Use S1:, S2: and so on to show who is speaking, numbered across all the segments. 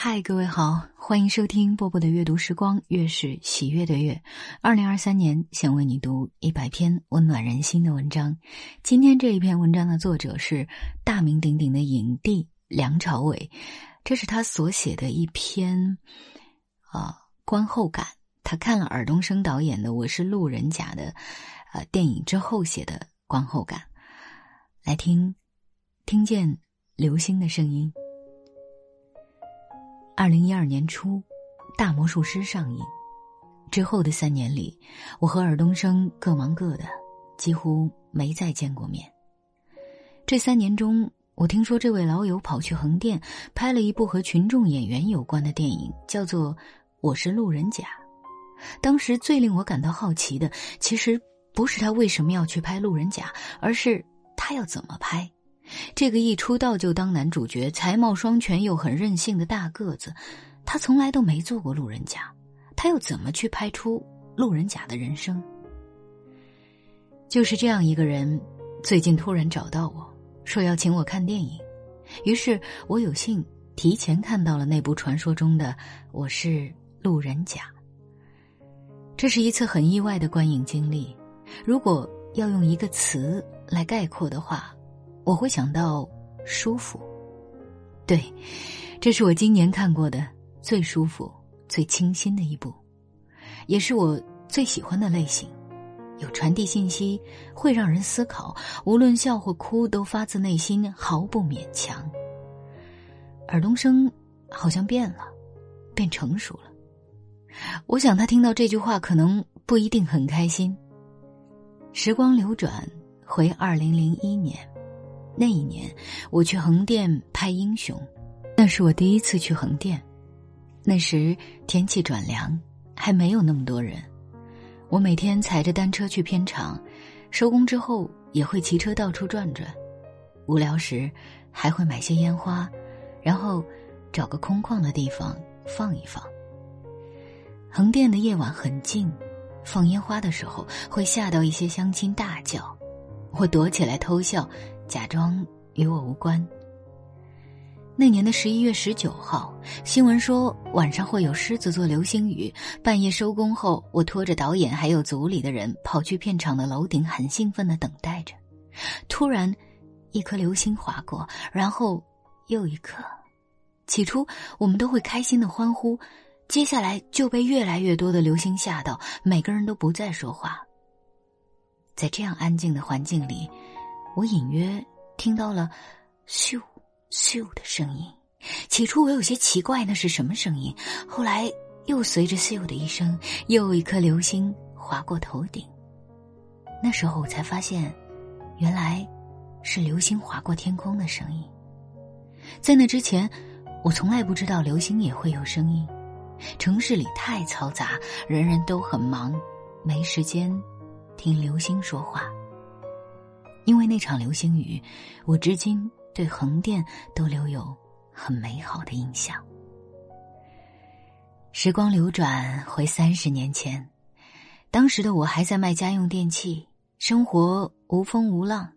S1: 嗨，各位好，欢迎收听波波的阅读时光，月是喜悦的月。二零二三年，想为你读一百篇温暖人心的文章。今天这一篇文章的作者是大名鼎鼎的影帝梁朝伟，这是他所写的一篇啊观后感。他看了尔冬升导演的《我是路人甲》的呃电影之后写的观后感。来听，听见流星的声音。二零一二年初，《大魔术师》上映之后的三年里，我和尔冬升各忙各的，几乎没再见过面。这三年中，我听说这位老友跑去横店拍了一部和群众演员有关的电影，叫做《我是路人甲》。当时最令我感到好奇的，其实不是他为什么要去拍路人甲，而是他要怎么拍。这个一出道就当男主角、才貌双全又很任性的大个子，他从来都没做过路人甲，他又怎么去拍出路人甲的人生？就是这样一个人，最近突然找到我说要请我看电影，于是我有幸提前看到了那部传说中的《我是路人甲》。这是一次很意外的观影经历，如果要用一个词来概括的话。我会想到舒服，对，这是我今年看过的最舒服、最清新的一部，也是我最喜欢的类型。有传递信息，会让人思考，无论笑或哭，都发自内心，毫不勉强。尔冬升好像变了，变成熟了。我想他听到这句话，可能不一定很开心。时光流转，回二零零一年。那一年，我去横店拍《英雄》，那是我第一次去横店。那时天气转凉，还没有那么多人。我每天踩着单车去片场，收工之后也会骑车到处转转。无聊时，还会买些烟花，然后找个空旷的地方放一放。横店的夜晚很静，放烟花的时候会吓到一些乡亲大叫，我躲起来偷笑。假装与我无关。那年的十一月十九号，新闻说晚上会有狮子座流星雨。半夜收工后，我拖着导演还有组里的人跑去片场的楼顶，很兴奋的等待着。突然，一颗流星划过，然后又一颗。起初我们都会开心的欢呼，接下来就被越来越多的流星吓到，每个人都不再说话。在这样安静的环境里。我隐约听到了“咻咻”的声音，起初我有些奇怪那是什么声音，后来又随着“咻”的一声，又一颗流星划过头顶。那时候我才发现，原来是流星划过天空的声音。在那之前，我从来不知道流星也会有声音。城市里太嘈杂，人人都很忙，没时间听流星说话。因为那场流星雨，我至今对横店都留有很美好的印象。时光流转回三十年前，当时的我还在卖家用电器，生活无风无浪。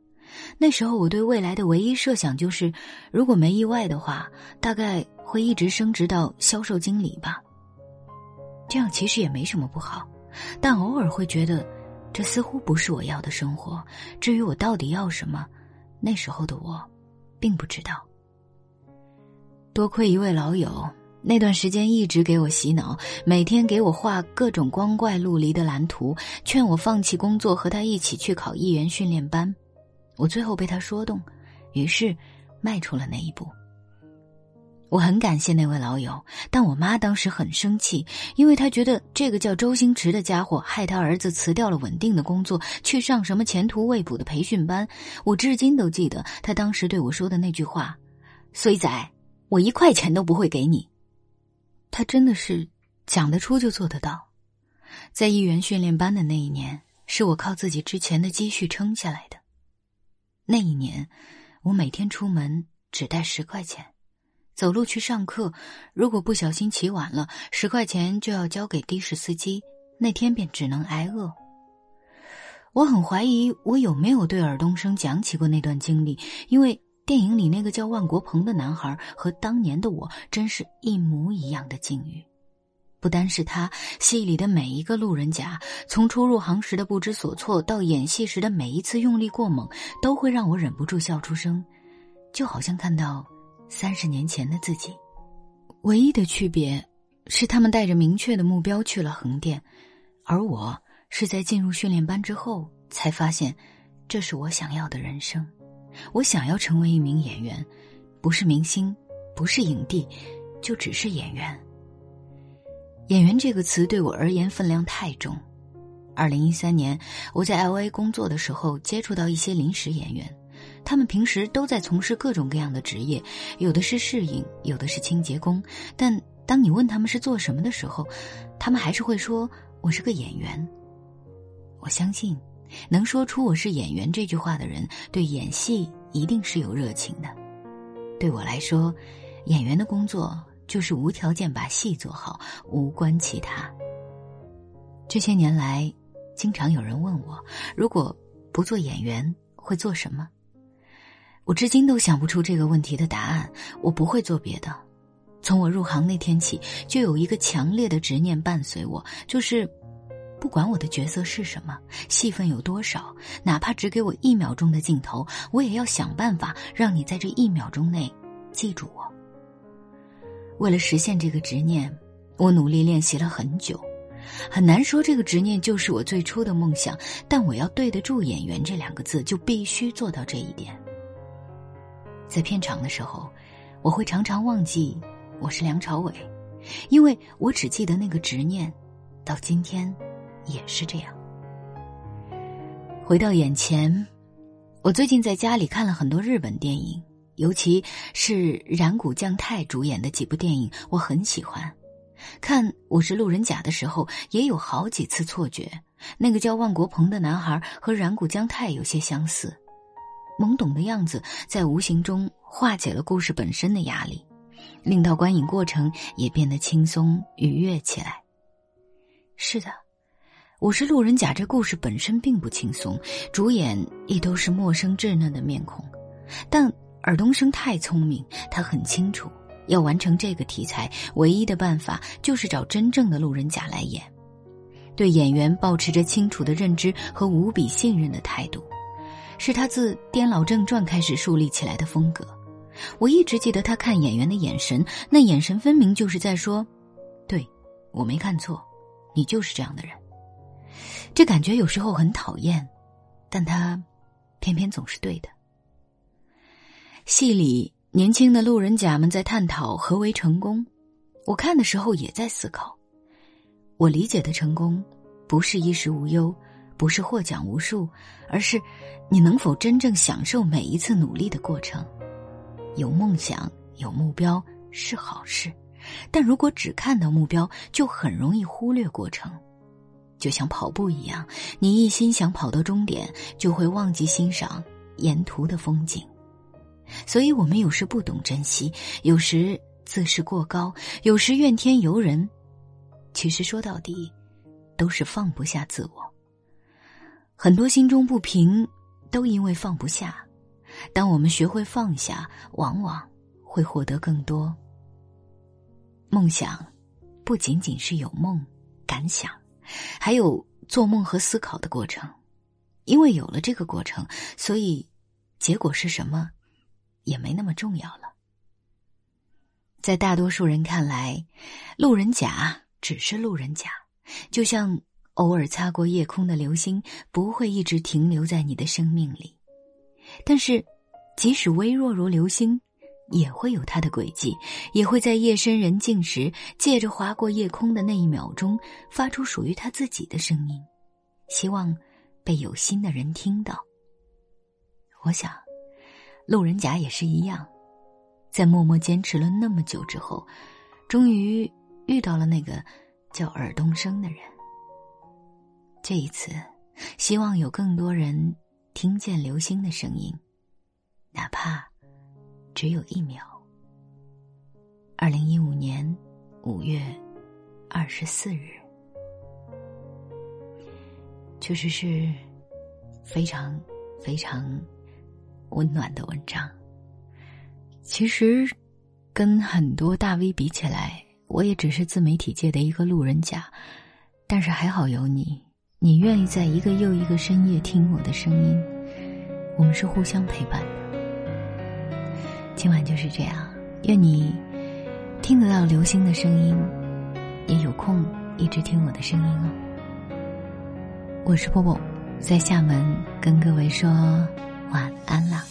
S1: 那时候我对未来的唯一设想就是，如果没意外的话，大概会一直升职到销售经理吧。这样其实也没什么不好，但偶尔会觉得。这似乎不是我要的生活。至于我到底要什么，那时候的我，并不知道。多亏一位老友，那段时间一直给我洗脑，每天给我画各种光怪陆离的蓝图，劝我放弃工作，和他一起去考艺员训练班。我最后被他说动，于是迈出了那一步。我很感谢那位老友，但我妈当时很生气，因为她觉得这个叫周星驰的家伙害她儿子辞掉了稳定的工作，去上什么前途未卜的培训班。我至今都记得他当时对我说的那句话：“衰仔，我一块钱都不会给你。”他真的是讲得出就做得到。在艺员训练班的那一年，是我靠自己之前的积蓄撑下来的。那一年，我每天出门只带十块钱。走路去上课，如果不小心起晚了，十块钱就要交给的士司机，那天便只能挨饿。我很怀疑我有没有对尔冬升讲起过那段经历，因为电影里那个叫万国鹏的男孩和当年的我真是一模一样的境遇。不单是他，戏里的每一个路人甲，从初入行时的不知所措，到演戏时的每一次用力过猛，都会让我忍不住笑出声，就好像看到三十年前的自己。唯一的区别是，他们带着明确的目标去了横店，而我是在进入训练班之后才发现，这是我想要的人生。我想要成为一名演员，不是明星，不是影帝，就只是演员。演员这个词对我而言分量太重。二零一三年，我在 L A 工作的时候，接触到一些临时演员，他们平时都在从事各种各样的职业，有的是侍应，有的是清洁工。但当你问他们是做什么的时候，他们还是会说：“我是个演员。”我相信，能说出“我是演员”这句话的人，对演戏一定是有热情的。对我来说，演员的工作。就是无条件把戏做好，无关其他。这些年来，经常有人问我，如果不做演员会做什么？我至今都想不出这个问题的答案。我不会做别的。从我入行那天起，就有一个强烈的执念伴随我，就是不管我的角色是什么，戏份有多少，哪怕只给我一秒钟的镜头，我也要想办法让你在这一秒钟内记住我。为了实现这个执念，我努力练习了很久。很难说这个执念就是我最初的梦想，但我要对得住“演员”这两个字，就必须做到这一点。在片场的时候，我会常常忘记我是梁朝伟，因为我只记得那个执念，到今天也是这样。回到眼前，我最近在家里看了很多日本电影。尤其是染谷将太主演的几部电影，我很喜欢。看《我是路人甲》的时候，也有好几次错觉，那个叫万国鹏的男孩和染谷将太有些相似。懵懂的样子在无形中化解了故事本身的压力，令到观影过程也变得轻松愉悦起来。是的，《我是路人甲》这故事本身并不轻松，主演亦都是陌生稚嫩的面孔，但。尔冬升太聪明，他很清楚，要完成这个题材，唯一的办法就是找真正的路人甲来演。对演员保持着清楚的认知和无比信任的态度，是他自《颠老正传》开始树立起来的风格。我一直记得他看演员的眼神，那眼神分明就是在说：“对，我没看错，你就是这样的人。”这感觉有时候很讨厌，但他偏偏总是对的。戏里年轻的路人甲们在探讨何为成功，我看的时候也在思考。我理解的成功，不是衣食无忧，不是获奖无数，而是你能否真正享受每一次努力的过程。有梦想、有目标是好事，但如果只看到目标，就很容易忽略过程。就像跑步一样，你一心想跑到终点，就会忘记欣赏沿途的风景。所以，我们有时不懂珍惜，有时自视过高，有时怨天尤人。其实说到底，都是放不下自我。很多心中不平，都因为放不下。当我们学会放下，往往会获得更多。梦想，不仅仅是有梦、敢想，还有做梦和思考的过程。因为有了这个过程，所以结果是什么？也没那么重要了。在大多数人看来，路人甲只是路人甲，就像偶尔擦过夜空的流星，不会一直停留在你的生命里。但是，即使微弱如流星，也会有它的轨迹，也会在夜深人静时，借着划过夜空的那一秒钟，发出属于他自己的声音，希望被有心的人听到。我想。路人甲也是一样，在默默坚持了那么久之后，终于遇到了那个叫尔东升的人。这一次，希望有更多人听见流星的声音，哪怕只有一秒。二零一五年五月二十四日，确实是非常非常。温暖的文章，其实，跟很多大 V 比起来，我也只是自媒体界的一个路人甲。但是还好有你，你愿意在一个又一个深夜听我的声音，我们是互相陪伴的。今晚就是这样，愿你听得到流星的声音，也有空一直听我的声音哦。我是波波，在厦门跟各位说晚安了。